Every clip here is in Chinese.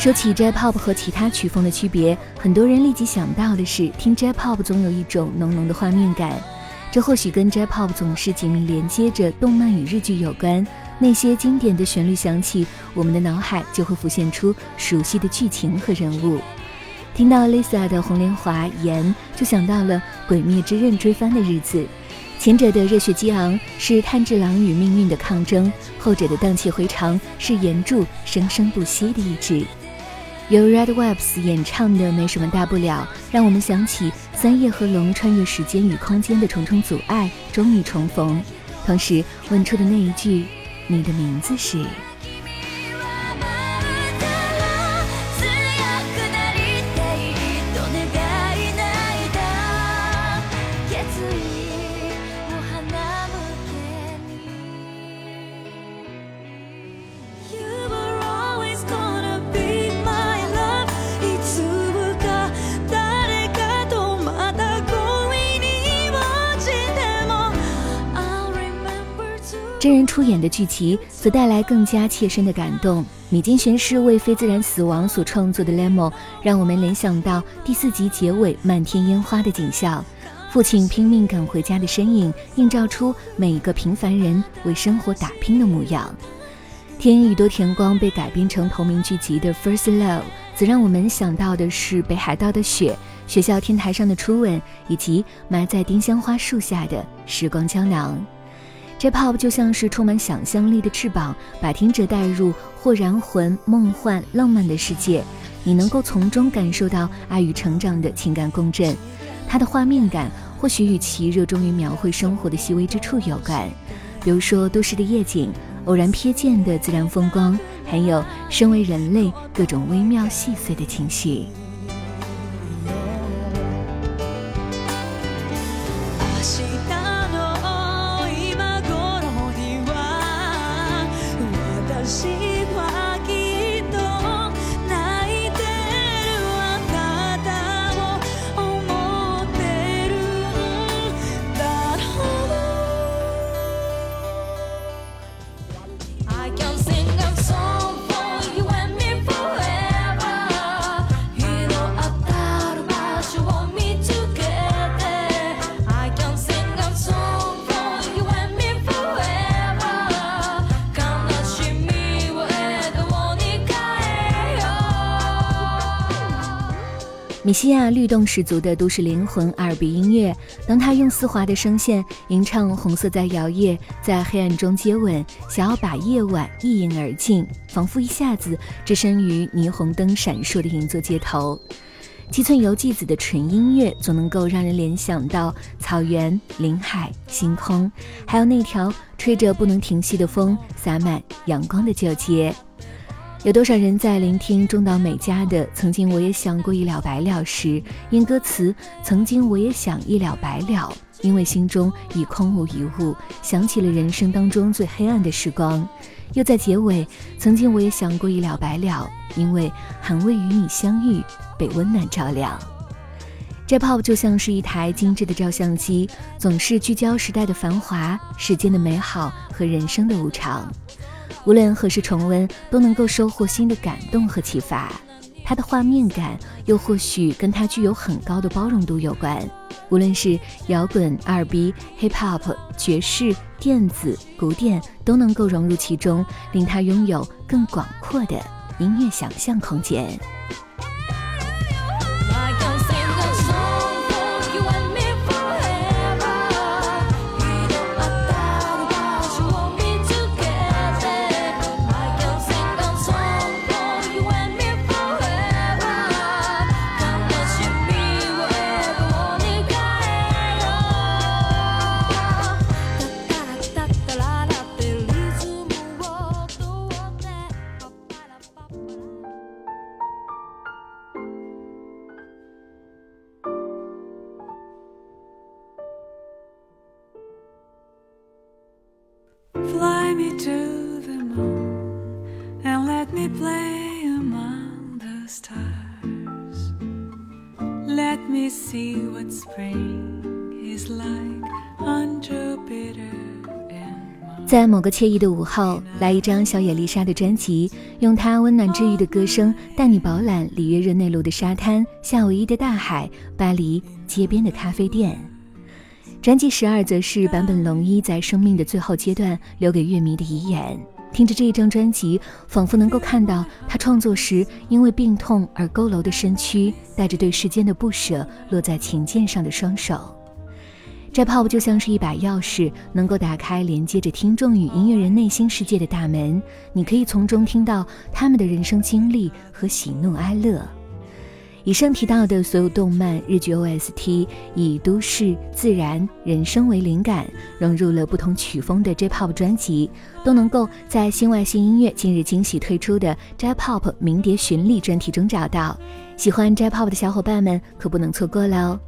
说起 J-pop 和其他曲风的区别，很多人立即想到的是，听 J-pop 总有一种浓浓的画面感。这或许跟 J-pop 总是紧密连接着动漫与日剧有关。那些经典的旋律响起，我们的脑海就会浮现出熟悉的剧情和人物。听到 Lisa 的《红莲华》言，就想到了《鬼灭之刃》追番的日子。前者的热血激昂是炭治郎与命运的抗争，后者的荡气回肠是岩柱生生不息的意志。由 Red Webs 演唱的《没什么大不了》，让我们想起三叶和龙穿越时间与空间的重重阻碍，终于重逢。同时问出的那一句：“你的名字是？”真人出演的剧集则带来更加切身的感动。米津玄师为非自然死亡所创作的《Lemon》，让我们联想到第四集结尾漫天烟花的景象，父亲拼命赶回家的身影，映照出每一个平凡人为生活打拼的模样。《天宇多田光》被改编成同名剧集的《First Love》，则让我们想到的是北海道的雪、学校天台上的初吻，以及埋在丁香花树下的时光胶囊。J-pop 就像是充满想象力的翅膀，把听者带入或燃魂、梦幻、浪漫的世界，你能够从中感受到爱与成长的情感共振。它的画面感或许与其热衷于描绘生活的细微之处有关，比如说都市的夜景、偶然瞥见的自然风光，还有身为人类各种微妙细碎的情绪。米西亚律动十足的都市灵魂阿尔比音乐，当他用丝滑的声线吟唱《红色在摇曳》，在黑暗中接吻，想要把夜晚一饮而尽，仿佛一下子置身于霓虹灯闪烁的银座街头。七寸游记子的纯音乐总能够让人联想到草原、林海、星空，还有那条吹着不能停息的风，洒满阳光的旧街。有多少人在聆听中岛美嘉的《曾经我也想过一了百了》时，因歌词“曾经我也想一了百了”，因为心中已空无一物，想起了人生当中最黑暗的时光；又在结尾“曾经我也想过一了百了”，因为还未与你相遇，被温暖照亮。J-pop 就像是一台精致的照相机，总是聚焦时代的繁华、世间的美好和人生的无常。无论何时重温，都能够收获新的感动和启发。它的画面感，又或许跟它具有很高的包容度有关。无论是摇滚、R&B、Hip Hop、爵士、电子、古典，都能够融入其中，令它拥有更广阔的音乐想象空间。See what spring is like on Jupiter. 在某个惬意的午后，来一张小野丽莎的专辑，用她温暖治愈的歌声带你饱览里约热内卢的沙滩、夏威夷的大海、巴黎街边的咖啡店。专辑十二则是坂本龙一在生命的最后阶段留给乐迷的遗言。听着这一张专辑，仿佛能够看到他创作时因为病痛而佝偻的身躯，带着对世间的不舍落在琴键上的双手。这 pop 就像是一把钥匙，能够打开连接着听众与音乐人内心世界的大门。你可以从中听到他们的人生经历和喜怒哀乐。以上提到的所有动漫、日剧 OST，以都市、自然、人生为灵感，融入了不同曲风的 J-pop 专辑，都能够在新外星音乐近日惊喜推出的 J-pop 名碟巡礼专题中找到。喜欢 J-pop 的小伙伴们可不能错过喽！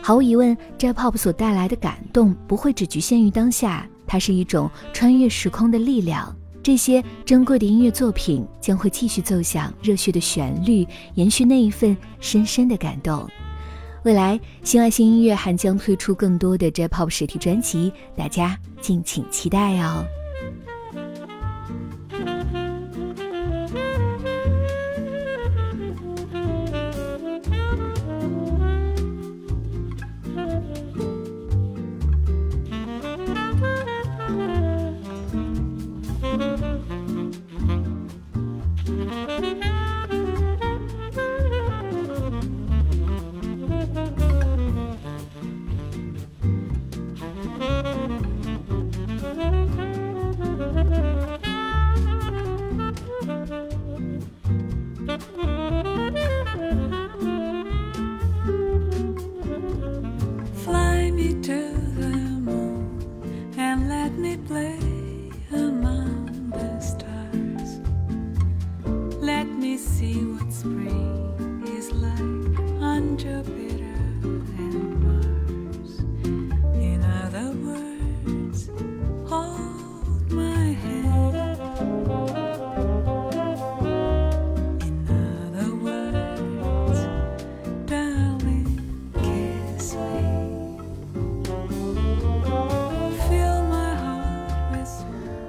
毫无疑问，J-Pop 所带来的感动不会只局限于当下，它是一种穿越时空的力量。这些珍贵的音乐作品将会继续奏响热血的旋律，延续那一份深深的感动。未来，新爱星音乐还将推出更多的 J-Pop 实体专辑，大家敬请期待哦。